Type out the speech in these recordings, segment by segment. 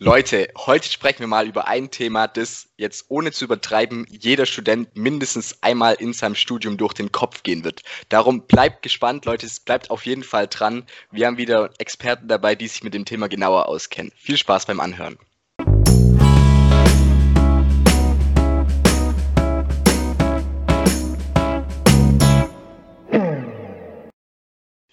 Leute, heute sprechen wir mal über ein Thema, das jetzt ohne zu übertreiben jeder Student mindestens einmal in seinem Studium durch den Kopf gehen wird. Darum bleibt gespannt, Leute, es bleibt auf jeden Fall dran. Wir haben wieder Experten dabei, die sich mit dem Thema genauer auskennen. Viel Spaß beim Anhören.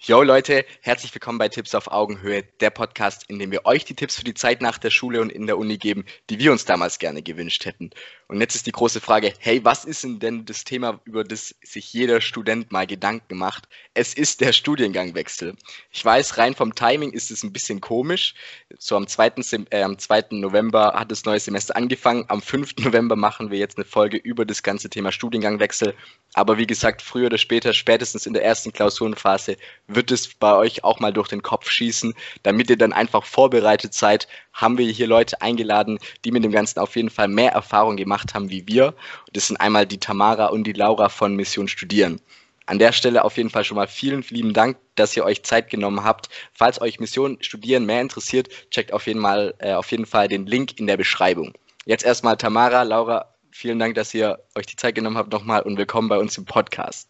Yo Leute, herzlich willkommen bei Tipps auf Augenhöhe, der Podcast, in dem wir euch die Tipps für die Zeit nach der Schule und in der Uni geben, die wir uns damals gerne gewünscht hätten. Und jetzt ist die große Frage, hey, was ist denn das Thema, über das sich jeder Student mal Gedanken macht? Es ist der Studiengangwechsel. Ich weiß, rein vom Timing ist es ein bisschen komisch. So am 2. Äh, am 2. November hat das neue Semester angefangen. Am 5. November machen wir jetzt eine Folge über das ganze Thema Studiengangwechsel. Aber wie gesagt, früher oder später, spätestens in der ersten Klausurenphase, wird es bei euch auch mal durch den Kopf schießen. Damit ihr dann einfach vorbereitet seid, haben wir hier Leute eingeladen, die mit dem Ganzen auf jeden Fall mehr Erfahrung gemacht haben wie wir. Das sind einmal die Tamara und die Laura von Mission Studieren. An der Stelle auf jeden Fall schon mal vielen lieben Dank, dass ihr euch Zeit genommen habt. Falls euch Mission Studieren mehr interessiert, checkt auf jeden, Mal, äh, auf jeden Fall den Link in der Beschreibung. Jetzt erstmal Tamara, Laura, vielen Dank, dass ihr euch die Zeit genommen habt nochmal und willkommen bei uns im Podcast.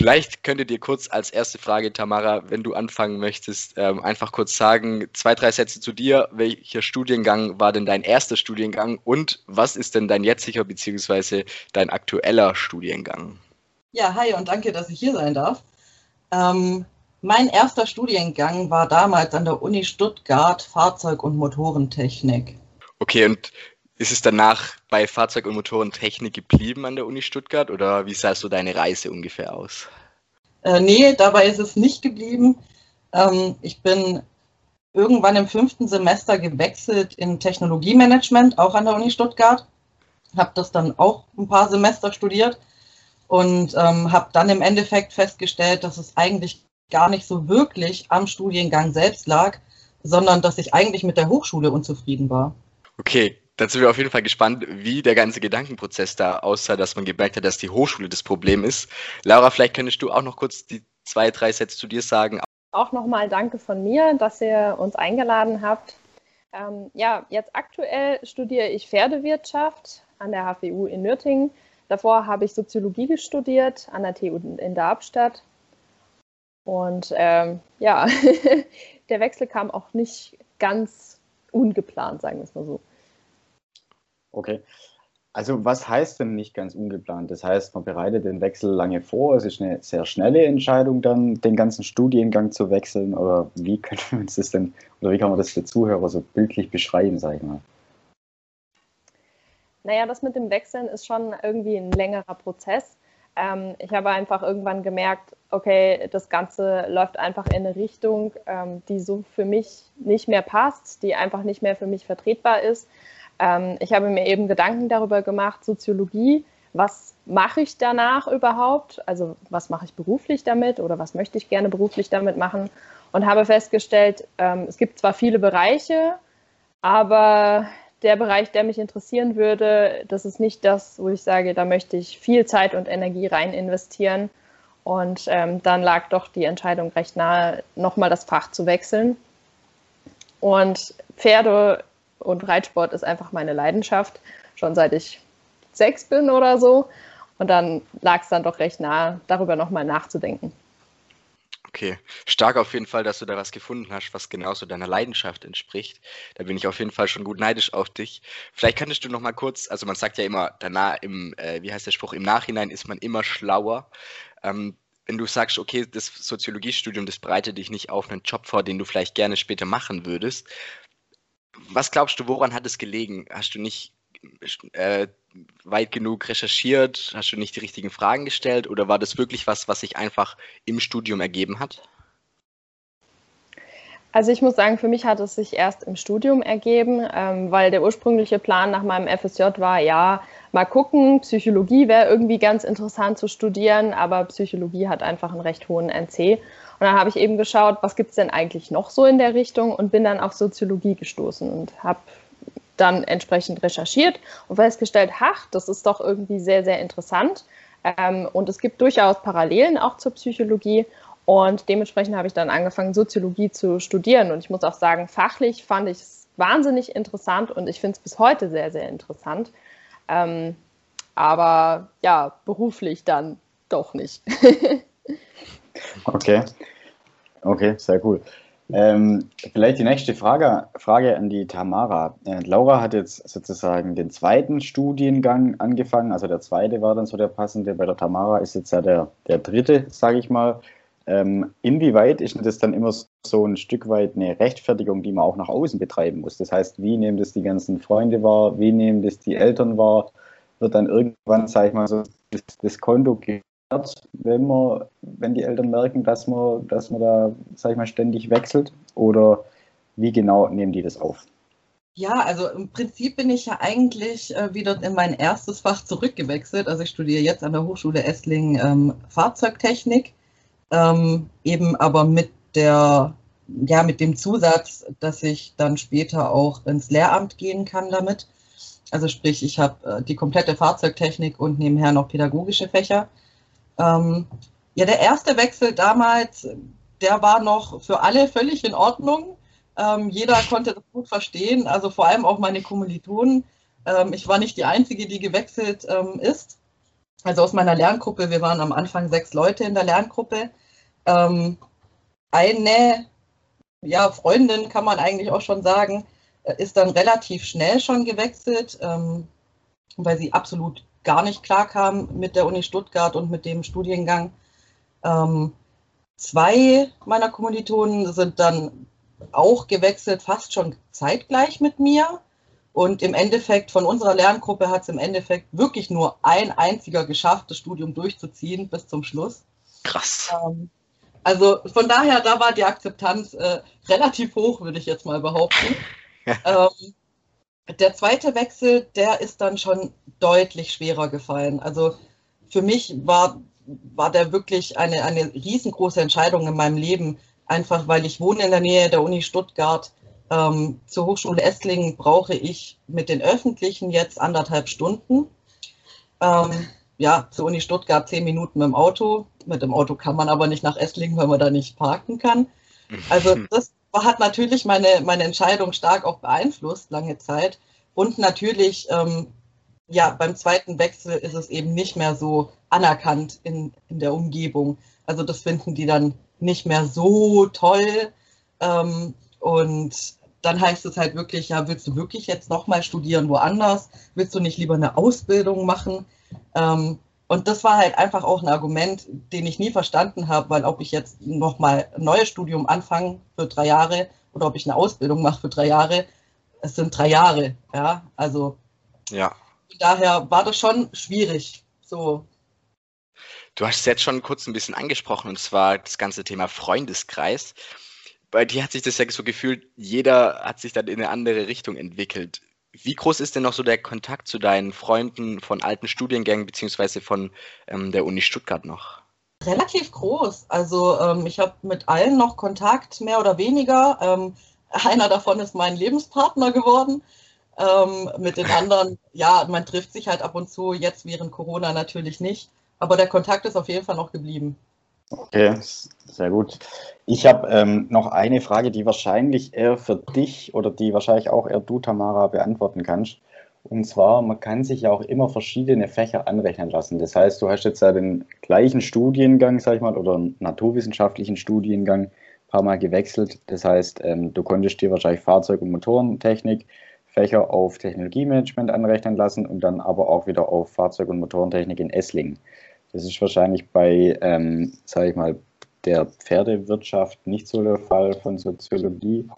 Vielleicht könntet ihr kurz als erste Frage, Tamara, wenn du anfangen möchtest, ähm, einfach kurz sagen, zwei, drei Sätze zu dir. Welcher Studiengang war denn dein erster Studiengang und was ist denn dein jetziger bzw. dein aktueller Studiengang? Ja, hi und danke, dass ich hier sein darf. Ähm, mein erster Studiengang war damals an der Uni Stuttgart Fahrzeug- und Motorentechnik. Okay, und ist es danach bei Fahrzeug- und Motorentechnik geblieben an der Uni Stuttgart oder wie sah so deine Reise ungefähr aus? Äh, nee, dabei ist es nicht geblieben. Ähm, ich bin irgendwann im fünften Semester gewechselt in Technologiemanagement, auch an der Uni Stuttgart. Habe das dann auch ein paar Semester studiert und ähm, habe dann im Endeffekt festgestellt, dass es eigentlich gar nicht so wirklich am Studiengang selbst lag, sondern dass ich eigentlich mit der Hochschule unzufrieden war. Okay, dann sind wir auf jeden Fall gespannt, wie der ganze Gedankenprozess da aussah, dass man gemerkt hat, dass die Hochschule das Problem ist. Laura, vielleicht könntest du auch noch kurz die zwei, drei Sätze zu dir sagen. Auch nochmal danke von mir, dass ihr uns eingeladen habt. Ähm, ja, jetzt aktuell studiere ich Pferdewirtschaft an der HWU in Nürtingen. Davor habe ich Soziologie studiert an der TU in Darmstadt. Und ähm, ja, der Wechsel kam auch nicht ganz ungeplant, sagen wir es mal so. Okay. Also was heißt denn nicht ganz ungeplant? Das heißt, man bereitet den Wechsel lange vor, es ist eine sehr schnelle Entscheidung dann, den ganzen Studiengang zu wechseln oder wie können wir uns das denn, oder wie kann man das für Zuhörer so bildlich beschreiben, sag ich mal? Naja, das mit dem Wechseln ist schon irgendwie ein längerer Prozess. Ähm, ich habe einfach irgendwann gemerkt, okay, das Ganze läuft einfach in eine Richtung, ähm, die so für mich nicht mehr passt, die einfach nicht mehr für mich vertretbar ist. Ähm, ich habe mir eben Gedanken darüber gemacht, Soziologie, was mache ich danach überhaupt? Also was mache ich beruflich damit oder was möchte ich gerne beruflich damit machen? Und habe festgestellt, ähm, es gibt zwar viele Bereiche, aber der Bereich, der mich interessieren würde, das ist nicht das, wo ich sage, da möchte ich viel Zeit und Energie rein investieren. Und ähm, dann lag doch die Entscheidung recht nahe, nochmal das Fach zu wechseln. Und Pferde und Reitsport ist einfach meine Leidenschaft, schon seit ich sechs bin oder so. Und dann lag es dann doch recht nahe, darüber nochmal nachzudenken. Okay, stark auf jeden Fall, dass du da was gefunden hast, was genauso deiner Leidenschaft entspricht. Da bin ich auf jeden Fall schon gut neidisch auf dich. Vielleicht könntest du noch mal kurz, also man sagt ja immer, danach im, äh, wie heißt der Spruch, im Nachhinein ist man immer schlauer. Ähm, wenn du sagst, okay, das Soziologiestudium, das bereitet dich nicht auf einen Job vor, den du vielleicht gerne später machen würdest, was glaubst du, woran hat es gelegen? Hast du nicht äh, weit genug recherchiert? Hast du nicht die richtigen Fragen gestellt? Oder war das wirklich was, was sich einfach im Studium ergeben hat? Also ich muss sagen, für mich hat es sich erst im Studium ergeben, ähm, weil der ursprüngliche Plan nach meinem FSJ war, ja, mal gucken, Psychologie wäre irgendwie ganz interessant zu studieren, aber Psychologie hat einfach einen recht hohen NC. Und dann habe ich eben geschaut, was gibt es denn eigentlich noch so in der Richtung und bin dann auf Soziologie gestoßen und habe dann entsprechend recherchiert und festgestellt, ach, das ist doch irgendwie sehr, sehr interessant. Ähm, und es gibt durchaus Parallelen auch zur Psychologie. Und dementsprechend habe ich dann angefangen, Soziologie zu studieren. Und ich muss auch sagen, fachlich fand ich es wahnsinnig interessant und ich finde es bis heute sehr, sehr interessant. Ähm, aber ja, beruflich dann doch nicht. okay. Okay, sehr cool. Ähm, vielleicht die nächste Frage, Frage an die Tamara. Äh, Laura hat jetzt sozusagen den zweiten Studiengang angefangen, also der zweite war dann so der passende. Bei der Tamara ist jetzt ja der, der dritte, sage ich mal. Ähm, inwieweit ist das dann immer so ein Stück weit eine Rechtfertigung, die man auch nach außen betreiben muss? Das heißt, wie nehmen das die ganzen Freunde wahr? Wie nehmen das die Eltern wahr? Wird dann irgendwann, sage ich mal, so das, das Konto wenn man, wenn die Eltern merken, dass man, dass man da, sag ich mal, ständig wechselt? Oder wie genau nehmen die das auf? Ja, also im Prinzip bin ich ja eigentlich äh, wieder in mein erstes Fach zurückgewechselt. Also ich studiere jetzt an der Hochschule Esslingen ähm, Fahrzeugtechnik, ähm, eben aber mit der, ja, mit dem Zusatz, dass ich dann später auch ins Lehramt gehen kann damit. Also sprich, ich habe äh, die komplette Fahrzeugtechnik und nebenher noch pädagogische Fächer. Ähm, ja, der erste Wechsel damals, der war noch für alle völlig in Ordnung. Ähm, jeder konnte das gut verstehen, also vor allem auch meine Kommilitonen. Ähm, ich war nicht die Einzige, die gewechselt ähm, ist. Also aus meiner Lerngruppe, wir waren am Anfang sechs Leute in der Lerngruppe. Ähm, eine ja, Freundin, kann man eigentlich auch schon sagen, äh, ist dann relativ schnell schon gewechselt, ähm, weil sie absolut gar nicht klarkam mit der Uni Stuttgart und mit dem Studiengang. Ähm, zwei meiner Kommilitonen sind dann auch gewechselt, fast schon zeitgleich mit mir. Und im Endeffekt von unserer Lerngruppe hat es im Endeffekt wirklich nur ein einziger geschafft, das Studium durchzuziehen bis zum Schluss. Krass. Ähm, also von daher, da war die Akzeptanz äh, relativ hoch, würde ich jetzt mal behaupten. ähm, der zweite Wechsel, der ist dann schon deutlich schwerer gefallen. Also für mich war, war der wirklich eine, eine riesengroße Entscheidung in meinem Leben, einfach weil ich wohne in der Nähe der Uni Stuttgart. Ähm, zur Hochschule Esslingen brauche ich mit den Öffentlichen jetzt anderthalb Stunden. Ähm, ja, zur Uni Stuttgart zehn Minuten mit dem Auto. Mit dem Auto kann man aber nicht nach Esslingen, weil man da nicht parken kann. Also das hat natürlich meine, meine Entscheidung stark auch beeinflusst, lange Zeit. Und natürlich, ähm, ja, beim zweiten Wechsel ist es eben nicht mehr so anerkannt in, in der Umgebung. Also das finden die dann nicht mehr so toll. Ähm, und dann heißt es halt wirklich, ja, willst du wirklich jetzt nochmal studieren woanders? Willst du nicht lieber eine Ausbildung machen? Ähm, und das war halt einfach auch ein Argument, den ich nie verstanden habe, weil ob ich jetzt nochmal ein neues Studium anfange für drei Jahre oder ob ich eine Ausbildung mache für drei Jahre, es sind drei Jahre, ja, also ja. daher war das schon schwierig, so. Du hast es jetzt schon kurz ein bisschen angesprochen, und zwar das ganze Thema Freundeskreis. Bei dir hat sich das ja so gefühlt, jeder hat sich dann in eine andere Richtung entwickelt. Wie groß ist denn noch so der Kontakt zu deinen Freunden von alten Studiengängen beziehungsweise von ähm, der Uni Stuttgart noch? Relativ groß. Also ähm, ich habe mit allen noch Kontakt, mehr oder weniger. Ähm, einer davon ist mein Lebenspartner geworden. Ähm, mit den anderen, ja, man trifft sich halt ab und zu, jetzt während Corona natürlich nicht. Aber der Kontakt ist auf jeden Fall noch geblieben. Okay, sehr gut. Ich habe ähm, noch eine Frage, die wahrscheinlich eher für dich oder die wahrscheinlich auch eher du, Tamara, beantworten kannst. Und zwar, man kann sich ja auch immer verschiedene Fächer anrechnen lassen. Das heißt, du hast jetzt ja den gleichen Studiengang, sag ich mal, oder einen naturwissenschaftlichen Studiengang ein paar Mal gewechselt. Das heißt, ähm, du konntest dir wahrscheinlich Fahrzeug- und Motorentechnik Fächer auf Technologiemanagement anrechnen lassen und dann aber auch wieder auf Fahrzeug- und Motorentechnik in Esslingen. Das ist wahrscheinlich bei, ähm, sage ich mal, der Pferdewirtschaft nicht so der Fall von Soziologie.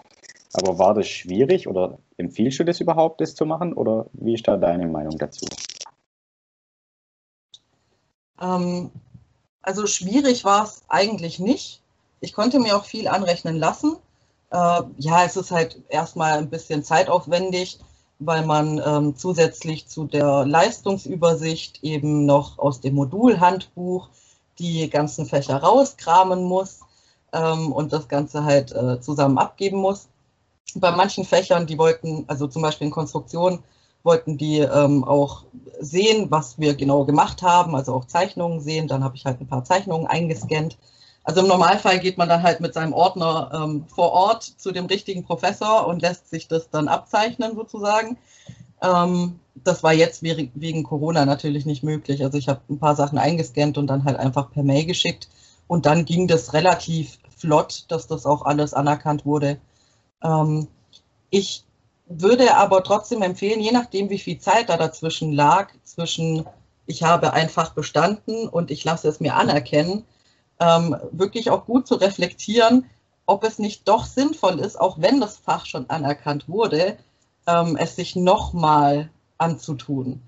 Aber war das schwierig oder empfiehlst du das überhaupt, das zu machen? Oder wie ist da deine Meinung dazu? Ähm, also schwierig war es eigentlich nicht. Ich konnte mir auch viel anrechnen lassen. Äh, ja, es ist halt erstmal ein bisschen zeitaufwendig weil man ähm, zusätzlich zu der Leistungsübersicht eben noch aus dem Modulhandbuch die ganzen Fächer rauskramen muss ähm, und das Ganze halt äh, zusammen abgeben muss. Bei manchen Fächern, die wollten, also zum Beispiel in Konstruktion, wollten die ähm, auch sehen, was wir genau gemacht haben, also auch Zeichnungen sehen. Dann habe ich halt ein paar Zeichnungen eingescannt. Also im Normalfall geht man dann halt mit seinem Ordner ähm, vor Ort zu dem richtigen Professor und lässt sich das dann abzeichnen sozusagen. Ähm, das war jetzt wegen Corona natürlich nicht möglich. Also ich habe ein paar Sachen eingescannt und dann halt einfach per Mail geschickt. Und dann ging das relativ flott, dass das auch alles anerkannt wurde. Ähm, ich würde aber trotzdem empfehlen, je nachdem, wie viel Zeit da dazwischen lag, zwischen ich habe einfach bestanden und ich lasse es mir anerkennen, ähm, wirklich auch gut zu reflektieren, ob es nicht doch sinnvoll ist, auch wenn das Fach schon anerkannt wurde, ähm, es sich nochmal anzutun.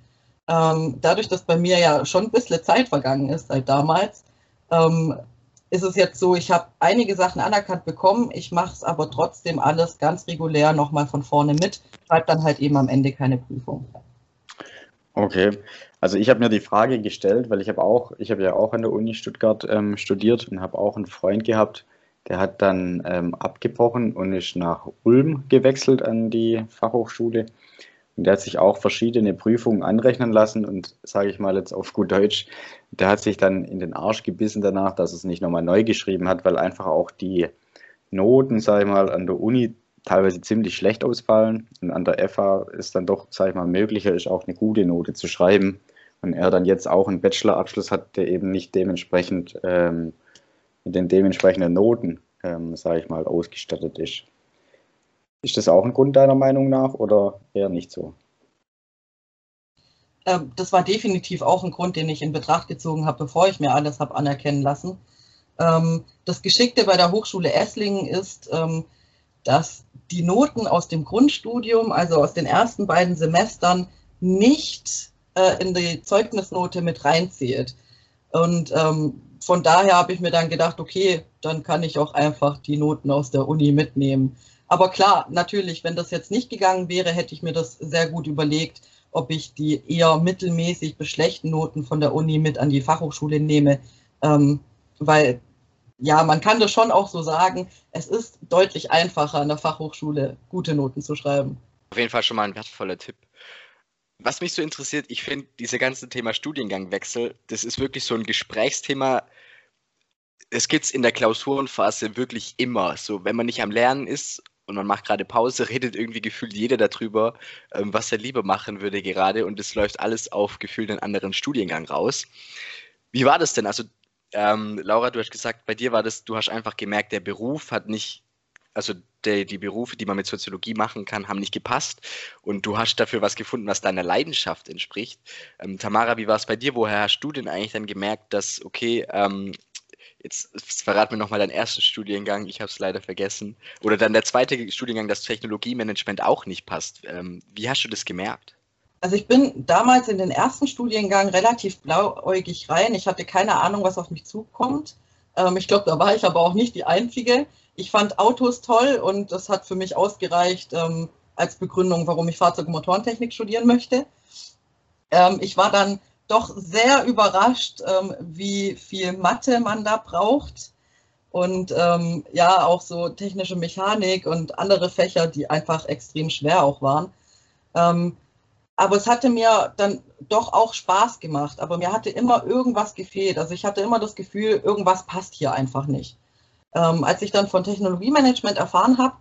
Ähm, dadurch, dass bei mir ja schon ein bisschen Zeit vergangen ist seit damals, ähm, ist es jetzt so, ich habe einige Sachen anerkannt bekommen, ich mache es aber trotzdem alles ganz regulär nochmal von vorne mit, schreibe dann halt eben am Ende keine Prüfung. Okay, also ich habe mir die Frage gestellt, weil ich habe auch, ich habe ja auch an der Uni Stuttgart ähm, studiert und habe auch einen Freund gehabt, der hat dann ähm, abgebrochen und ist nach Ulm gewechselt an die Fachhochschule. Und der hat sich auch verschiedene Prüfungen anrechnen lassen und sage ich mal jetzt auf gut Deutsch, der hat sich dann in den Arsch gebissen danach, dass es nicht nochmal neu geschrieben hat, weil einfach auch die Noten, sage ich mal, an der Uni teilweise ziemlich schlecht ausfallen und an der FH ist dann doch, sage ich mal, möglicher ist auch eine gute Note zu schreiben. Und er dann jetzt auch einen Bachelorabschluss hat, der eben nicht dementsprechend ähm, mit den dementsprechenden Noten, ähm, sage ich mal, ausgestattet ist. Ist das auch ein Grund deiner Meinung nach oder eher nicht so? Ähm, das war definitiv auch ein Grund, den ich in Betracht gezogen habe, bevor ich mir alles habe anerkennen lassen. Ähm, das Geschickte bei der Hochschule Esslingen ist, ähm, dass die Noten aus dem Grundstudium, also aus den ersten beiden Semestern, nicht äh, in die Zeugnisnote mit reinzählt. Und ähm, von daher habe ich mir dann gedacht, okay, dann kann ich auch einfach die Noten aus der Uni mitnehmen. Aber klar, natürlich, wenn das jetzt nicht gegangen wäre, hätte ich mir das sehr gut überlegt, ob ich die eher mittelmäßig bis schlechten Noten von der Uni mit an die Fachhochschule nehme. Ähm, weil, ja, man kann das schon auch so sagen, es ist deutlich einfacher an der Fachhochschule gute Noten zu schreiben. Auf jeden Fall schon mal ein wertvoller Tipp. Was mich so interessiert, ich finde, dieses ganze Thema Studiengangwechsel, das ist wirklich so ein Gesprächsthema. Es gibt es in der Klausurenphase wirklich immer. So, wenn man nicht am Lernen ist und man macht gerade Pause, redet irgendwie gefühlt jeder darüber, ähm, was er lieber machen würde gerade und es läuft alles auf gefühlt einen anderen Studiengang raus. Wie war das denn? Also, ähm, Laura, du hast gesagt, bei dir war das, du hast einfach gemerkt, der Beruf hat nicht also die, die Berufe, die man mit Soziologie machen kann, haben nicht gepasst und du hast dafür was gefunden, was deiner Leidenschaft entspricht. Ähm, Tamara, wie war es bei dir? Woher hast du denn eigentlich dann gemerkt, dass, okay, ähm, jetzt verrat mir nochmal deinen ersten Studiengang, ich habe es leider vergessen, oder dann der zweite Studiengang, dass Technologiemanagement auch nicht passt. Ähm, wie hast du das gemerkt? Also ich bin damals in den ersten Studiengang relativ blauäugig rein. Ich hatte keine Ahnung, was auf mich zukommt. Ähm, ich glaube, da war ich aber auch nicht die Einzige ich fand Autos toll und das hat für mich ausgereicht ähm, als Begründung, warum ich Fahrzeug- und Motorentechnik studieren möchte. Ähm, ich war dann doch sehr überrascht, ähm, wie viel Mathe man da braucht und ähm, ja, auch so technische Mechanik und andere Fächer, die einfach extrem schwer auch waren. Aber es hatte mir dann doch auch Spaß gemacht, aber mir hatte immer irgendwas gefehlt. Also ich hatte immer das Gefühl, irgendwas passt hier einfach nicht. Ähm, als ich dann von Technologiemanagement erfahren habe,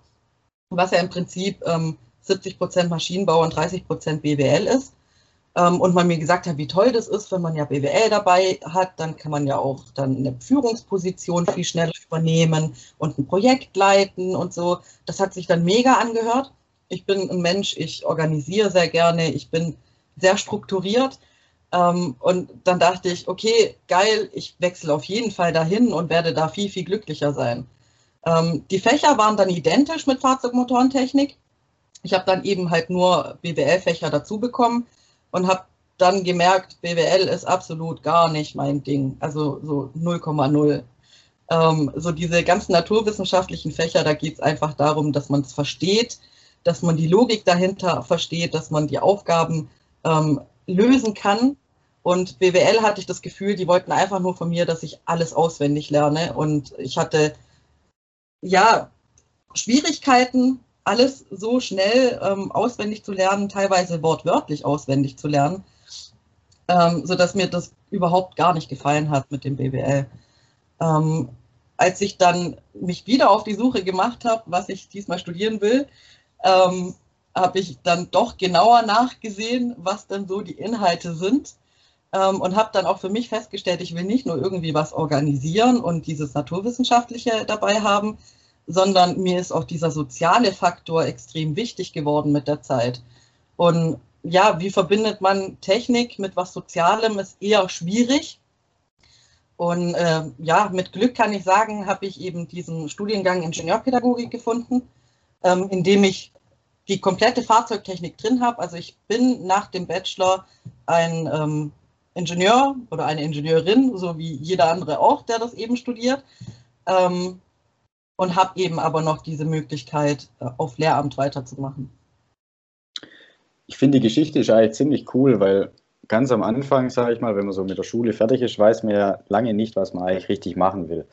was ja im Prinzip ähm, 70 Prozent Maschinenbau und 30 Prozent BWL ist, ähm, und man mir gesagt hat, wie toll das ist, wenn man ja BWL dabei hat, dann kann man ja auch dann eine Führungsposition viel schneller übernehmen und ein Projekt leiten und so. Das hat sich dann mega angehört. Ich bin ein Mensch, ich organisiere sehr gerne, ich bin sehr strukturiert ähm, und dann dachte ich, okay, geil, ich wechsle auf jeden Fall dahin und werde da viel, viel glücklicher sein. Ähm, die Fächer waren dann identisch mit Fahrzeugmotorentechnik. Ich habe dann eben halt nur BWL-Fächer dazu bekommen und habe dann gemerkt, BWL ist absolut gar nicht mein Ding. Also so 0,0. Ähm, so diese ganzen naturwissenschaftlichen Fächer, da geht es einfach darum, dass man es versteht, dass man die Logik dahinter versteht, dass man die Aufgaben ähm, lösen kann und BWL hatte ich das Gefühl, die wollten einfach nur von mir, dass ich alles auswendig lerne. Und ich hatte ja Schwierigkeiten, alles so schnell ähm, auswendig zu lernen, teilweise wortwörtlich auswendig zu lernen, ähm, sodass mir das überhaupt gar nicht gefallen hat mit dem BWL. Ähm, als ich dann mich wieder auf die Suche gemacht habe, was ich diesmal studieren will, ähm, habe ich dann doch genauer nachgesehen, was denn so die Inhalte sind ähm, und habe dann auch für mich festgestellt, ich will nicht nur irgendwie was organisieren und dieses Naturwissenschaftliche dabei haben, sondern mir ist auch dieser soziale Faktor extrem wichtig geworden mit der Zeit. Und ja, wie verbindet man Technik mit was Sozialem, ist eher schwierig. Und äh, ja, mit Glück kann ich sagen, habe ich eben diesen Studiengang Ingenieurpädagogik gefunden, ähm, in dem ich die komplette Fahrzeugtechnik drin habe. Also ich bin nach dem Bachelor ein ähm, Ingenieur oder eine Ingenieurin, so wie jeder andere auch, der das eben studiert. Ähm, und habe eben aber noch diese Möglichkeit, äh, auf Lehramt weiterzumachen. Ich finde die Geschichte ist eigentlich ziemlich cool, weil ganz am Anfang, sage ich mal, wenn man so mit der Schule fertig ist, weiß man ja lange nicht, was man eigentlich richtig machen will.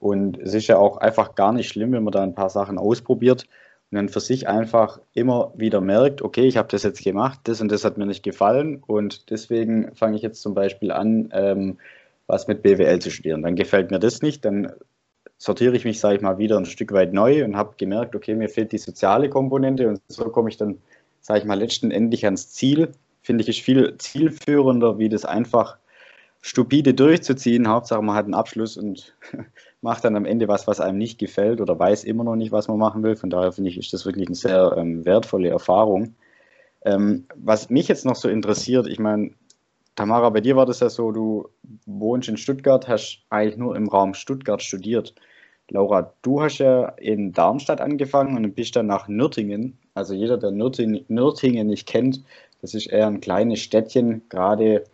Und es ist ja auch einfach gar nicht schlimm, wenn man da ein paar Sachen ausprobiert und dann für sich einfach immer wieder merkt, okay, ich habe das jetzt gemacht, das und das hat mir nicht gefallen und deswegen fange ich jetzt zum Beispiel an, ähm, was mit BWL zu studieren. Dann gefällt mir das nicht, dann sortiere ich mich, sage ich mal, wieder ein Stück weit neu und habe gemerkt, okay, mir fehlt die soziale Komponente und so komme ich dann sage ich mal, letztendlich ans Ziel. Finde ich, ist viel zielführender, wie das einfach stupide durchzuziehen. Hauptsache, man hat einen Abschluss und macht dann am Ende was, was einem nicht gefällt oder weiß immer noch nicht, was man machen will. Von daher finde ich, ist das wirklich eine sehr ähm, wertvolle Erfahrung. Ähm, was mich jetzt noch so interessiert, ich meine, Tamara, bei dir war das ja so, du wohnst in Stuttgart, hast eigentlich nur im Raum Stuttgart studiert. Laura, du hast ja in Darmstadt angefangen und bist dann nach Nürtingen. Also jeder, der Nürtingen nicht kennt, das ist eher ein kleines Städtchen, gerade,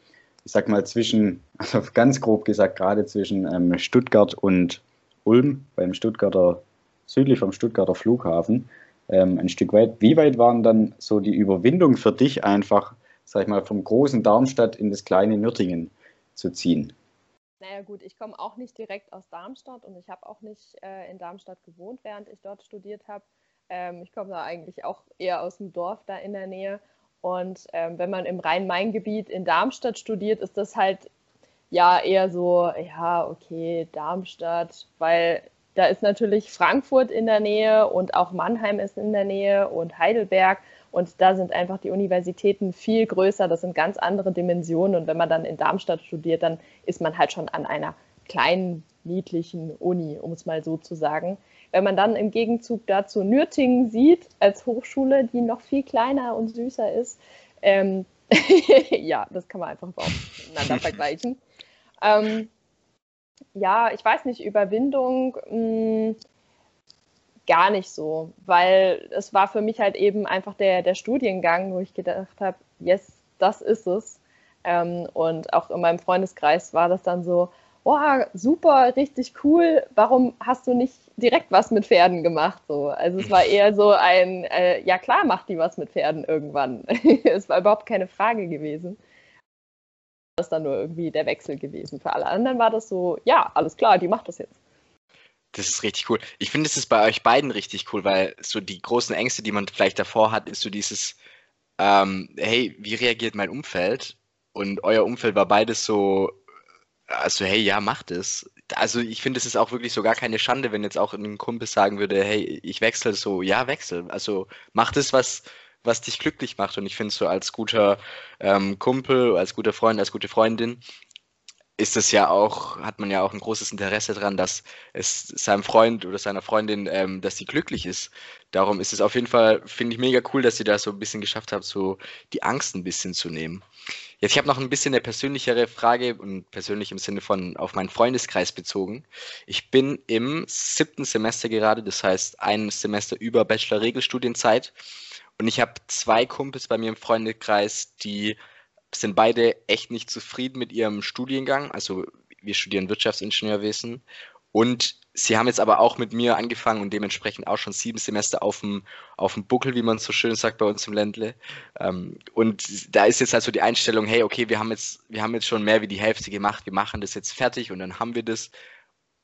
ich sag mal, zwischen, also ganz grob gesagt, gerade zwischen ähm, Stuttgart und Ulm, beim Stuttgarter, südlich vom Stuttgarter Flughafen, ähm, ein Stück weit. Wie weit waren dann so die Überwindung für dich einfach, sag ich mal, vom großen Darmstadt in das kleine Nürtingen zu ziehen? Naja gut, ich komme auch nicht direkt aus Darmstadt und ich habe auch nicht äh, in Darmstadt gewohnt, während ich dort studiert habe. Ähm, ich komme da eigentlich auch eher aus dem Dorf da in der Nähe. Und ähm, wenn man im Rhein-Main-Gebiet in Darmstadt studiert, ist das halt ja eher so, ja, okay, Darmstadt, weil da ist natürlich Frankfurt in der Nähe und auch Mannheim ist in der Nähe und Heidelberg. Und da sind einfach die Universitäten viel größer, das sind ganz andere Dimensionen. Und wenn man dann in Darmstadt studiert, dann ist man halt schon an einer kleinen, niedlichen Uni, um es mal so zu sagen. Wenn man dann im Gegenzug dazu Nürtingen sieht, als Hochschule, die noch viel kleiner und süßer ist, ähm, ja, das kann man einfach überhaupt miteinander vergleichen. Ähm, ja, ich weiß nicht, Überwindung. Mh, hm, gar nicht so, weil es war für mich halt eben einfach der, der Studiengang, wo ich gedacht habe, yes, das ist es. Ähm, und auch in meinem Freundeskreis war das dann so, oh, super, richtig cool, warum hast du nicht direkt was mit Pferden gemacht? So, also es war eher so ein, äh, ja klar macht die was mit Pferden irgendwann. es war überhaupt keine Frage gewesen. Das ist dann nur irgendwie der Wechsel gewesen. Für alle anderen war das so, ja, alles klar, die macht das jetzt. Das ist richtig cool. Ich finde, es ist bei euch beiden richtig cool, weil so die großen Ängste, die man vielleicht davor hat, ist so dieses, ähm, hey, wie reagiert mein Umfeld? Und euer Umfeld war beides so, also hey, ja, macht es. Also ich finde, es ist auch wirklich so gar keine Schande, wenn jetzt auch ein Kumpel sagen würde, hey, ich wechsle so, ja, wechsel. Also mach das, was, was dich glücklich macht. Und ich finde so als guter ähm, Kumpel, als guter Freund, als gute Freundin, ist es ja auch, hat man ja auch ein großes Interesse daran, dass es seinem Freund oder seiner Freundin, ähm, dass sie glücklich ist. Darum ist es auf jeden Fall, finde ich mega cool, dass ihr da so ein bisschen geschafft habt, so die Angst ein bisschen zu nehmen. Jetzt, ich habe noch ein bisschen eine persönlichere Frage und persönlich im Sinne von auf meinen Freundeskreis bezogen. Ich bin im siebten Semester gerade, das heißt ein Semester über Bachelor-Regelstudienzeit und ich habe zwei Kumpels bei mir im Freundeskreis, die sind beide echt nicht zufrieden mit ihrem Studiengang. Also wir studieren Wirtschaftsingenieurwesen und sie haben jetzt aber auch mit mir angefangen und dementsprechend auch schon sieben Semester auf dem, auf dem Buckel, wie man so schön sagt bei uns im Ländle. Ähm, und da ist jetzt also die Einstellung, hey, okay, wir haben jetzt, wir haben jetzt schon mehr wie die Hälfte gemacht, wir machen das jetzt fertig und dann haben wir das.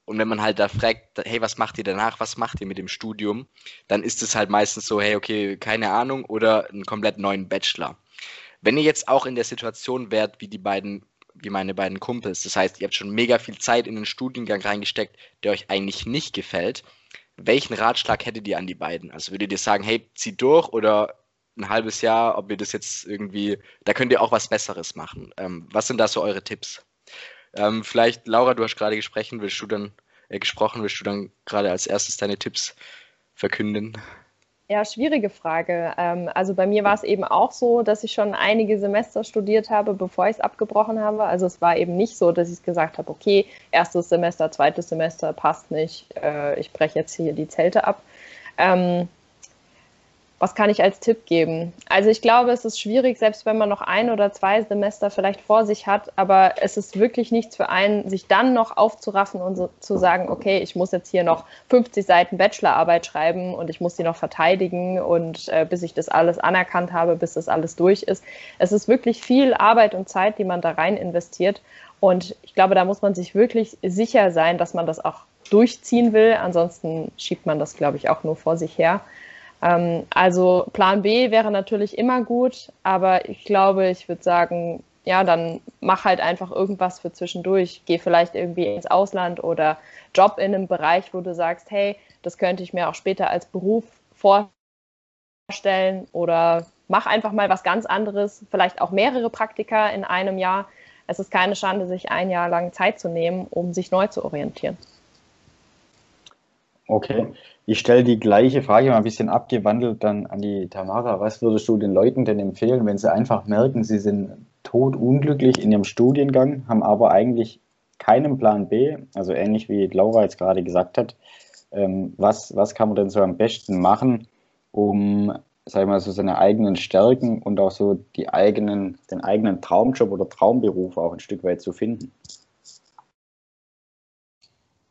Und wenn man halt da fragt, hey, was macht ihr danach, was macht ihr mit dem Studium, dann ist es halt meistens so, hey, okay, keine Ahnung oder einen komplett neuen Bachelor. Wenn ihr jetzt auch in der Situation wärt, wie die beiden wie meine beiden Kumpels. Das heißt, ihr habt schon mega viel Zeit in den Studiengang reingesteckt, der euch eigentlich nicht gefällt. Welchen Ratschlag hättet ihr an die beiden? Also würdet ihr sagen, hey, zieh durch oder ein halbes Jahr, ob ihr das jetzt irgendwie, da könnt ihr auch was Besseres machen. Ähm, was sind da so eure Tipps? Ähm, vielleicht, Laura, du hast gerade gesprochen, willst du dann, äh, gesprochen, willst du dann gerade als erstes deine Tipps verkünden? Ja, schwierige Frage. Ähm, also bei mir war es eben auch so, dass ich schon einige Semester studiert habe, bevor ich es abgebrochen habe. Also es war eben nicht so, dass ich gesagt habe, okay, erstes Semester, zweites Semester passt nicht, äh, ich breche jetzt hier die Zelte ab. Was kann ich als Tipp geben? Also ich glaube, es ist schwierig, selbst wenn man noch ein oder zwei Semester vielleicht vor sich hat, aber es ist wirklich nichts für einen, sich dann noch aufzuraffen und so, zu sagen, okay, ich muss jetzt hier noch 50 Seiten Bachelorarbeit schreiben und ich muss die noch verteidigen und äh, bis ich das alles anerkannt habe, bis das alles durch ist. Es ist wirklich viel Arbeit und Zeit, die man da rein investiert. Und ich glaube, da muss man sich wirklich sicher sein, dass man das auch durchziehen will. Ansonsten schiebt man das, glaube ich, auch nur vor sich her. Ähm, also Plan B wäre natürlich immer gut, aber ich glaube, ich würde sagen, ja, dann mach halt einfach irgendwas für zwischendurch. Geh vielleicht irgendwie ins Ausland oder Job in einem Bereich, wo du sagst, hey, das könnte ich mir auch später als Beruf vorstellen oder mach einfach mal was ganz anderes, vielleicht auch mehrere Praktika in einem Jahr. Es ist keine Schande, sich ein Jahr lang Zeit zu nehmen, um sich neu zu orientieren. Okay, ich stelle die gleiche Frage mal ein bisschen abgewandelt dann an die Tamara. Was würdest du den Leuten denn empfehlen, wenn sie einfach merken, sie sind totunglücklich in ihrem Studiengang, haben aber eigentlich keinen Plan B, also ähnlich wie Laura jetzt gerade gesagt hat. Ähm, was, was kann man denn so am besten machen, um sag ich mal, so seine eigenen Stärken und auch so die eigenen, den eigenen Traumjob oder Traumberuf auch ein Stück weit zu finden?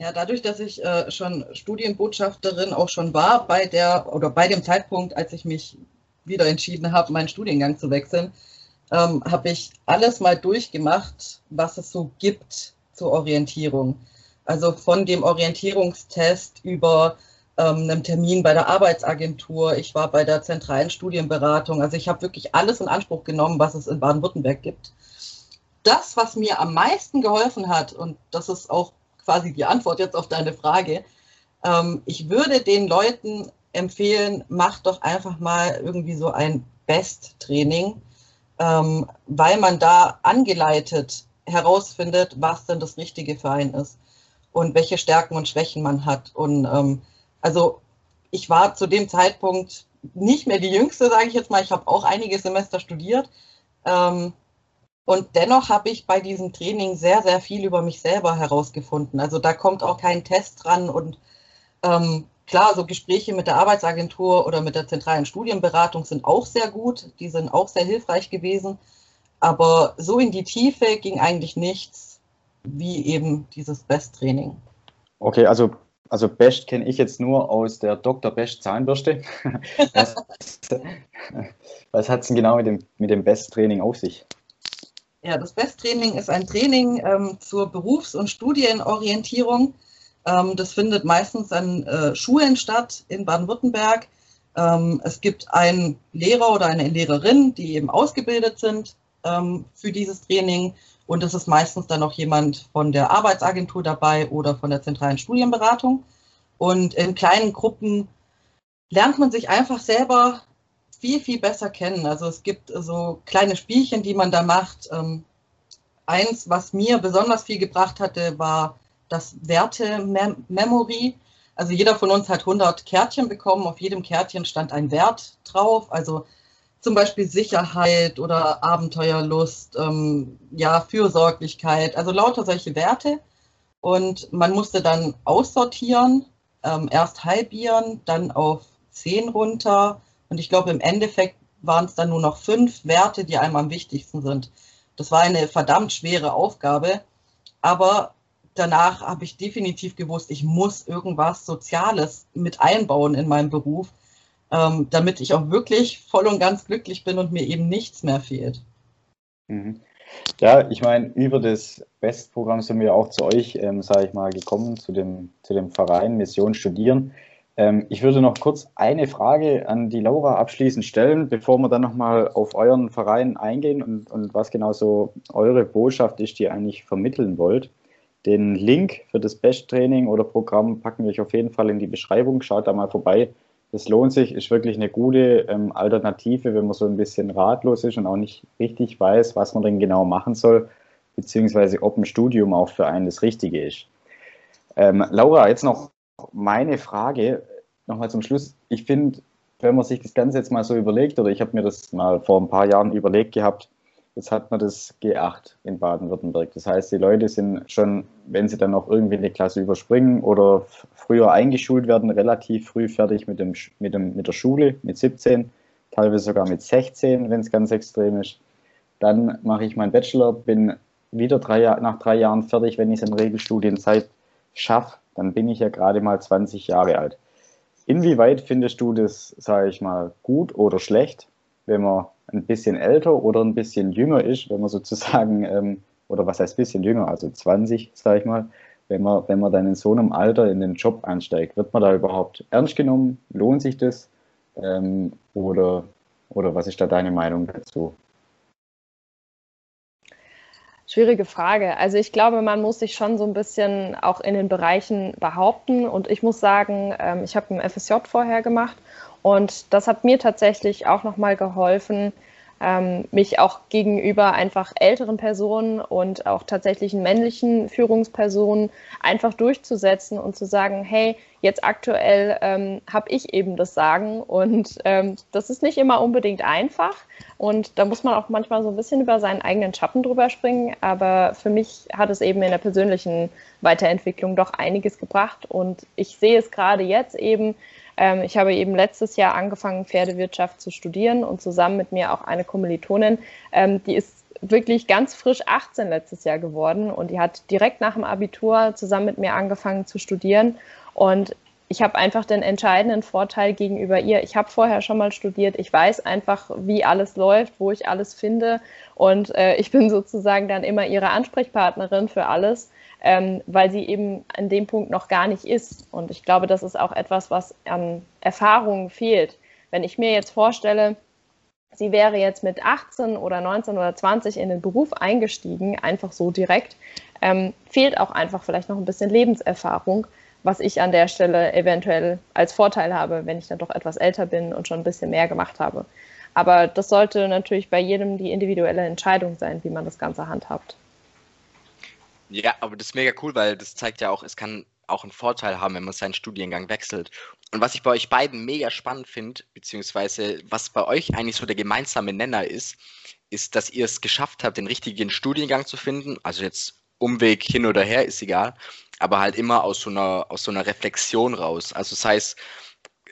Ja, dadurch, dass ich äh, schon Studienbotschafterin auch schon war bei der oder bei dem Zeitpunkt, als ich mich wieder entschieden habe, meinen Studiengang zu wechseln, ähm, habe ich alles mal durchgemacht, was es so gibt zur Orientierung. Also von dem Orientierungstest über ähm, einem Termin bei der Arbeitsagentur, ich war bei der zentralen Studienberatung. Also ich habe wirklich alles in Anspruch genommen, was es in Baden-Württemberg gibt. Das, was mir am meisten geholfen hat, und das ist auch quasi die Antwort jetzt auf deine Frage. Ähm, ich würde den Leuten empfehlen, macht doch einfach mal irgendwie so ein Best-Training, ähm, weil man da angeleitet herausfindet, was denn das Richtige für einen ist und welche Stärken und Schwächen man hat. Und ähm, also ich war zu dem Zeitpunkt nicht mehr die Jüngste, sage ich jetzt mal. Ich habe auch einige Semester studiert. Ähm, und dennoch habe ich bei diesem Training sehr, sehr viel über mich selber herausgefunden. Also da kommt auch kein Test dran. Und ähm, klar, so Gespräche mit der Arbeitsagentur oder mit der zentralen Studienberatung sind auch sehr gut. Die sind auch sehr hilfreich gewesen. Aber so in die Tiefe ging eigentlich nichts wie eben dieses Best-Training. Okay, also, also Best kenne ich jetzt nur aus der Dr. Best Zahnbürste. was, was hat es denn genau mit dem, mit dem Best-Training auf sich? Ja, das BEST-Training ist ein Training ähm, zur Berufs- und Studienorientierung. Ähm, das findet meistens an äh, Schulen statt in Baden-Württemberg. Ähm, es gibt einen Lehrer oder eine Lehrerin, die eben ausgebildet sind ähm, für dieses Training. Und es ist meistens dann noch jemand von der Arbeitsagentur dabei oder von der zentralen Studienberatung. Und in kleinen Gruppen lernt man sich einfach selber viel, viel besser kennen. Also es gibt so kleine Spielchen, die man da macht. Ähm, eins, was mir besonders viel gebracht hatte, war das Werte-Memory. Also jeder von uns hat 100 Kärtchen bekommen. Auf jedem Kärtchen stand ein Wert drauf. Also zum Beispiel Sicherheit oder Abenteuerlust, ähm, ja, Fürsorglichkeit, also lauter solche Werte. Und man musste dann aussortieren, ähm, erst halbieren, dann auf 10 runter, und ich glaube, im Endeffekt waren es dann nur noch fünf Werte, die einem am wichtigsten sind. Das war eine verdammt schwere Aufgabe, aber danach habe ich definitiv gewusst, ich muss irgendwas Soziales mit einbauen in meinem Beruf, ähm, damit ich auch wirklich voll und ganz glücklich bin und mir eben nichts mehr fehlt. Mhm. Ja, ich meine, über das Bestprogramm sind wir auch zu euch, ähm, sage ich mal, gekommen, zu dem, zu dem Verein Mission Studieren. Ähm, ich würde noch kurz eine Frage an die Laura abschließend stellen, bevor wir dann nochmal auf euren Verein eingehen und, und was genau so eure Botschaft ist, die ihr eigentlich vermitteln wollt. Den Link für das Best-Training oder Programm packen wir euch auf jeden Fall in die Beschreibung. Schaut da mal vorbei. Das lohnt sich, ist wirklich eine gute ähm, Alternative, wenn man so ein bisschen ratlos ist und auch nicht richtig weiß, was man denn genau machen soll, beziehungsweise ob ein Studium auch für einen das Richtige ist. Ähm, Laura, jetzt noch meine Frage, nochmal zum Schluss. Ich finde, wenn man sich das Ganze jetzt mal so überlegt, oder ich habe mir das mal vor ein paar Jahren überlegt gehabt, jetzt hat man das G8 in Baden-Württemberg. Das heißt, die Leute sind schon, wenn sie dann noch irgendwie eine Klasse überspringen oder früher eingeschult werden, relativ früh fertig mit, dem, mit, dem, mit der Schule, mit 17, teilweise sogar mit 16, wenn es ganz extrem ist. Dann mache ich meinen Bachelor, bin wieder drei, nach drei Jahren fertig, wenn ich es in Regelstudienzeit schaffe, dann bin ich ja gerade mal 20 Jahre alt. Inwieweit findest du das, sage ich mal, gut oder schlecht, wenn man ein bisschen älter oder ein bisschen jünger ist, wenn man sozusagen, ähm, oder was heißt bisschen jünger, also 20, sage ich mal, wenn man, wenn man dann in so einem Alter in den Job einsteigt, wird man da überhaupt ernst genommen? Lohnt sich das? Ähm, oder, oder was ist da deine Meinung dazu? Schwierige Frage. Also ich glaube, man muss sich schon so ein bisschen auch in den Bereichen behaupten. Und ich muss sagen, ähm, ich habe ein FSJ vorher gemacht und das hat mir tatsächlich auch nochmal geholfen, ähm, mich auch gegenüber einfach älteren Personen und auch tatsächlichen männlichen Führungspersonen einfach durchzusetzen und zu sagen, hey, jetzt aktuell ähm, habe ich eben das Sagen. Und ähm, das ist nicht immer unbedingt einfach. Und da muss man auch manchmal so ein bisschen über seinen eigenen Schatten drüber springen, aber für mich hat es eben in der persönlichen Weiterentwicklung doch einiges gebracht. Und ich sehe es gerade jetzt eben, ähm, ich habe eben letztes Jahr angefangen, Pferdewirtschaft zu studieren und zusammen mit mir auch eine Kommilitonin, ähm, die ist wirklich ganz frisch 18 letztes Jahr geworden und die hat direkt nach dem Abitur zusammen mit mir angefangen zu studieren. Und ich habe einfach den entscheidenden Vorteil gegenüber ihr. Ich habe vorher schon mal studiert. Ich weiß einfach, wie alles läuft, wo ich alles finde. Und äh, ich bin sozusagen dann immer ihre Ansprechpartnerin für alles ähm, weil sie eben an dem Punkt noch gar nicht ist. Und ich glaube, das ist auch etwas, was an Erfahrung fehlt. Wenn ich mir jetzt vorstelle, sie wäre jetzt mit 18 oder 19 oder 20 in den Beruf eingestiegen, einfach so direkt, ähm, fehlt auch einfach vielleicht noch ein bisschen Lebenserfahrung, was ich an der Stelle eventuell als Vorteil habe, wenn ich dann doch etwas älter bin und schon ein bisschen mehr gemacht habe. Aber das sollte natürlich bei jedem die individuelle Entscheidung sein, wie man das Ganze handhabt. Ja, aber das ist mega cool, weil das zeigt ja auch, es kann auch einen Vorteil haben, wenn man seinen Studiengang wechselt. Und was ich bei euch beiden mega spannend finde, beziehungsweise was bei euch eigentlich so der gemeinsame Nenner ist, ist, dass ihr es geschafft habt, den richtigen Studiengang zu finden. Also jetzt Umweg hin oder her, ist egal, aber halt immer aus so einer, aus so einer Reflexion raus. Also das heißt,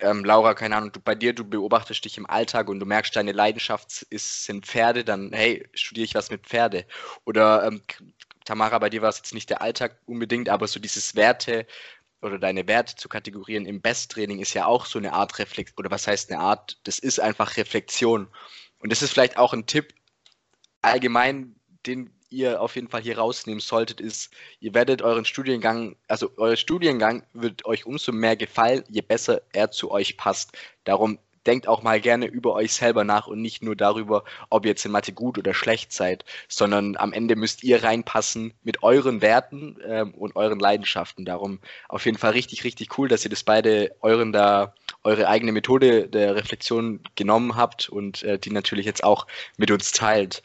ähm, Laura, keine Ahnung, du, bei dir, du beobachtest dich im Alltag und du merkst, deine Leidenschaft ist, sind Pferde, dann hey, studiere ich was mit Pferde. Oder ähm, Tamara, bei dir war es jetzt nicht der Alltag unbedingt, aber so dieses Werte oder deine Werte zu kategorieren im Besttraining ist ja auch so eine Art Reflexion, oder was heißt eine Art? Das ist einfach Reflexion. Und das ist vielleicht auch ein Tipp allgemein, den ihr auf jeden Fall hier rausnehmen solltet, ist, ihr werdet euren Studiengang, also euer Studiengang wird euch umso mehr gefallen, je besser er zu euch passt. Darum denkt auch mal gerne über euch selber nach und nicht nur darüber, ob ihr jetzt in Mathe gut oder schlecht seid, sondern am Ende müsst ihr reinpassen mit euren Werten ähm, und euren Leidenschaften. Darum auf jeden Fall richtig, richtig cool, dass ihr das beide euren da, eure eigene Methode der Reflexion genommen habt und äh, die natürlich jetzt auch mit uns teilt.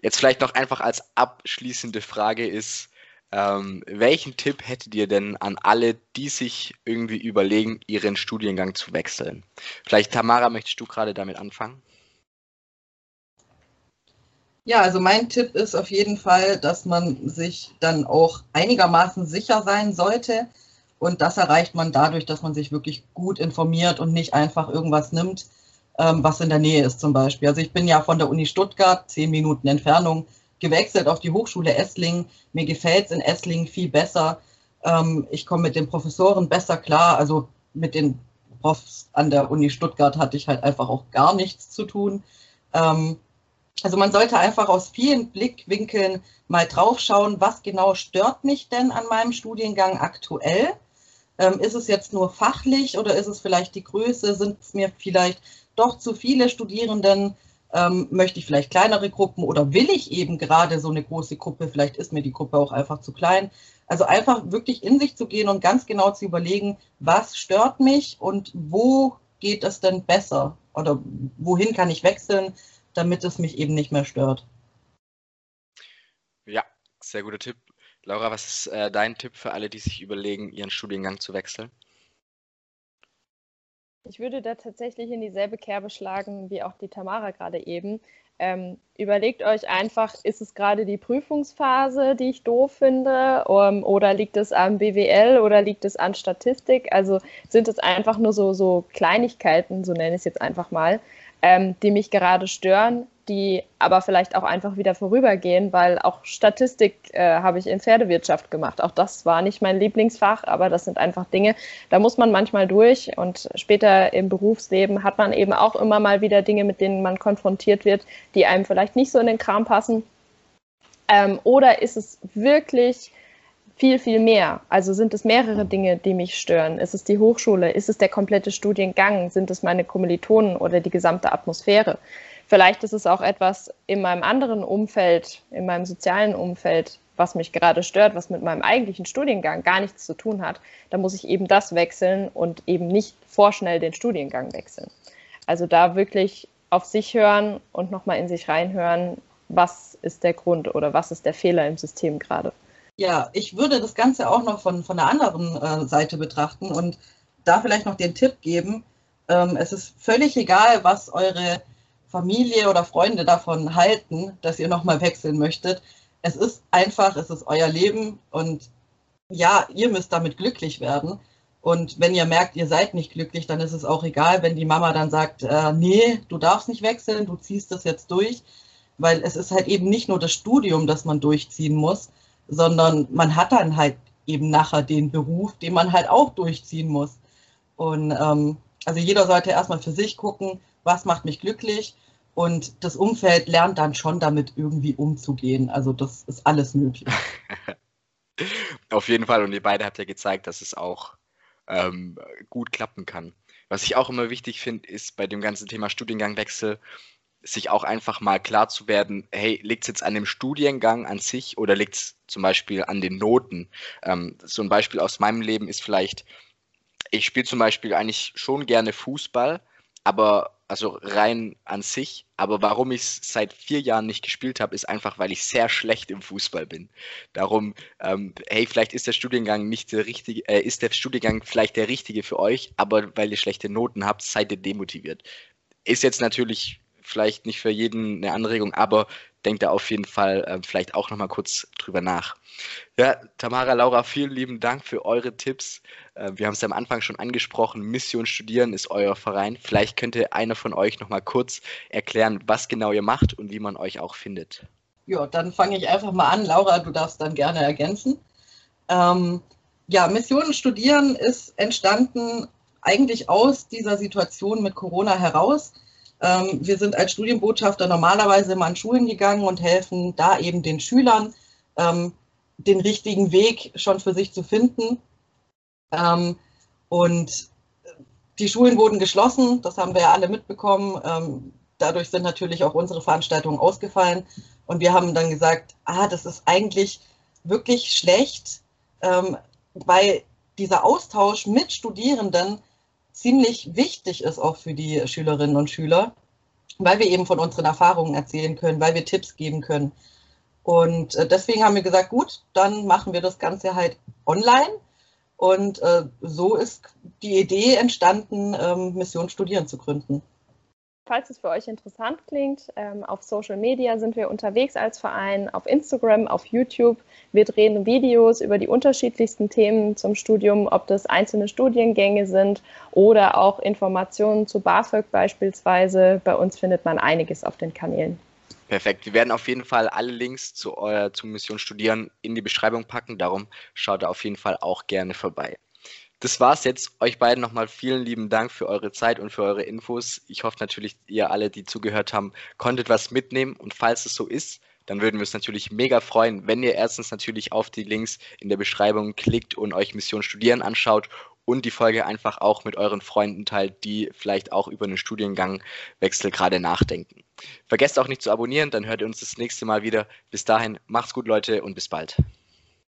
Jetzt vielleicht noch einfach als abschließende Frage ist, ähm, welchen Tipp hättet ihr denn an alle, die sich irgendwie überlegen, ihren Studiengang zu wechseln? Vielleicht, Tamara, möchtest du gerade damit anfangen? Ja, also mein Tipp ist auf jeden Fall, dass man sich dann auch einigermaßen sicher sein sollte. Und das erreicht man dadurch, dass man sich wirklich gut informiert und nicht einfach irgendwas nimmt, ähm, was in der Nähe ist zum Beispiel. Also ich bin ja von der Uni Stuttgart, zehn Minuten Entfernung gewechselt auf die Hochschule Esslingen. Mir gefällt es in Esslingen viel besser. Ähm, ich komme mit den Professoren besser klar. Also mit den Profs an der Uni Stuttgart hatte ich halt einfach auch gar nichts zu tun. Ähm, also man sollte einfach aus vielen Blickwinkeln mal drauf schauen, was genau stört mich denn an meinem Studiengang aktuell. Ähm, ist es jetzt nur fachlich oder ist es vielleicht die Größe? Sind es mir vielleicht doch zu viele Studierenden? Ähm, möchte ich vielleicht kleinere Gruppen oder will ich eben gerade so eine große Gruppe? Vielleicht ist mir die Gruppe auch einfach zu klein. Also einfach wirklich in sich zu gehen und ganz genau zu überlegen, was stört mich und wo geht es denn besser oder wohin kann ich wechseln, damit es mich eben nicht mehr stört. Ja, sehr guter Tipp. Laura, was ist äh, dein Tipp für alle, die sich überlegen, ihren Studiengang zu wechseln? Ich würde da tatsächlich in dieselbe Kerbe schlagen wie auch die Tamara gerade eben. Ähm, überlegt euch einfach, ist es gerade die Prüfungsphase, die ich doof finde, um, ähm, oder liegt es am BWL oder liegt es an Statistik? Also sind es einfach nur so, so Kleinigkeiten, so nenne ich es jetzt einfach mal, ähm, die mich gerade stören, die aber vielleicht auch einfach wieder vorübergehen, weil auch Statistik äh, habe ich in Pferdewirtschaft gemacht. Auch das war nicht mein Lieblingsfach, aber das sind einfach Dinge, da muss man manchmal durch und später im Berufsleben hat man eben auch immer mal wieder Dinge, mit denen man konfrontiert wird, die einem vielleicht nicht so in den Kram passen. Ähm, oder ist es wirklich viel, viel mehr. Also sind es mehrere Dinge, die mich stören? Ist es die Hochschule? Ist es der komplette Studiengang? Sind es meine Kommilitonen oder die gesamte Atmosphäre? Vielleicht ist es auch etwas in meinem anderen Umfeld, in meinem sozialen Umfeld, was mich gerade stört, was mit meinem eigentlichen Studiengang gar nichts zu tun hat. Da muss ich eben das wechseln und eben nicht vorschnell den Studiengang wechseln. Also da wirklich auf sich hören und nochmal in sich reinhören, was ist der Grund oder was ist der Fehler im System gerade. Ja, ich würde das Ganze auch noch von, von der anderen äh, Seite betrachten und da vielleicht noch den Tipp geben. Ähm, es ist völlig egal, was eure Familie oder Freunde davon halten, dass ihr nochmal wechseln möchtet. Es ist einfach, es ist euer Leben und ja, ihr müsst damit glücklich werden. Und wenn ihr merkt, ihr seid nicht glücklich, dann ist es auch egal, wenn die Mama dann sagt, äh, nee, du darfst nicht wechseln, du ziehst das jetzt durch, weil es ist halt eben nicht nur das Studium, das man durchziehen muss, sondern man hat dann halt eben nachher den Beruf, den man halt auch durchziehen muss. Und ähm, also jeder sollte erstmal für sich gucken, was macht mich glücklich und das Umfeld lernt dann schon damit irgendwie umzugehen. Also das ist alles möglich. Auf jeden Fall und ihr beide habt ja gezeigt, dass es auch ähm, gut klappen kann. Was ich auch immer wichtig finde, ist bei dem ganzen Thema Studiengangwechsel, sich auch einfach mal klar zu werden, hey, liegt es jetzt an dem Studiengang an sich oder liegt es zum Beispiel an den Noten? Ähm, so ein Beispiel aus meinem Leben ist vielleicht, ich spiele zum Beispiel eigentlich schon gerne Fußball, aber also rein an sich. Aber warum ich es seit vier Jahren nicht gespielt habe, ist einfach, weil ich sehr schlecht im Fußball bin. Darum, ähm, hey, vielleicht ist der Studiengang nicht der richtige, äh, ist der Studiengang vielleicht der richtige für euch, aber weil ihr schlechte Noten habt, seid ihr demotiviert. Ist jetzt natürlich vielleicht nicht für jeden eine Anregung, aber denkt da auf jeden Fall äh, vielleicht auch nochmal kurz drüber nach. Ja, Tamara, Laura, vielen lieben Dank für eure Tipps. Äh, wir haben es am Anfang schon angesprochen, Mission Studieren ist euer Verein. Vielleicht könnte einer von euch nochmal kurz erklären, was genau ihr macht und wie man euch auch findet. Ja, dann fange ich einfach mal an. Laura, du darfst dann gerne ergänzen. Ähm, ja, Mission Studieren ist entstanden eigentlich aus dieser Situation mit Corona heraus. Ähm, wir sind als Studienbotschafter normalerweise immer an Schulen gegangen und helfen da eben den Schülern, ähm, den richtigen Weg schon für sich zu finden. Ähm, und die Schulen wurden geschlossen, das haben wir ja alle mitbekommen. dadurch sind natürlich auch unsere Veranstaltungen ausgefallen. Und wir haben dann gesagt, ah, das ist eigentlich wirklich schlecht, weil dieser Austausch mit Studierenden ziemlich wichtig ist auch für die Schülerinnen und Schüler, weil wir eben von unseren Erfahrungen erzählen können, weil wir Tipps geben können. Und äh, deswegen haben wir gesagt, gut, dann machen wir das Ganze halt online. Und äh, so ist die Idee entstanden, ähm, Mission Studieren zu gründen. Falls es für euch interessant klingt, ähm, auf Social Media sind wir unterwegs als Verein, auf Instagram, auf YouTube. Wir drehen Videos über die unterschiedlichsten Themen zum Studium, ob das einzelne Studiengänge sind oder auch Informationen zu BAföG beispielsweise. Bei uns findet man einiges auf den Kanälen. Perfekt. Wir werden auf jeden Fall alle Links zu, eurer, zu Mission Studieren in die Beschreibung packen. Darum schaut da auf jeden Fall auch gerne vorbei das war's jetzt. Euch beiden nochmal vielen lieben Dank für eure Zeit und für eure Infos. Ich hoffe natürlich, ihr alle, die zugehört haben, konntet was mitnehmen. Und falls es so ist, dann würden wir uns natürlich mega freuen, wenn ihr erstens natürlich auf die Links in der Beschreibung klickt und euch Mission Studieren anschaut und die Folge einfach auch mit euren Freunden teilt, die vielleicht auch über einen Studiengangwechsel gerade nachdenken. Vergesst auch nicht zu abonnieren, dann hört ihr uns das nächste Mal wieder. Bis dahin, macht's gut, Leute, und bis bald.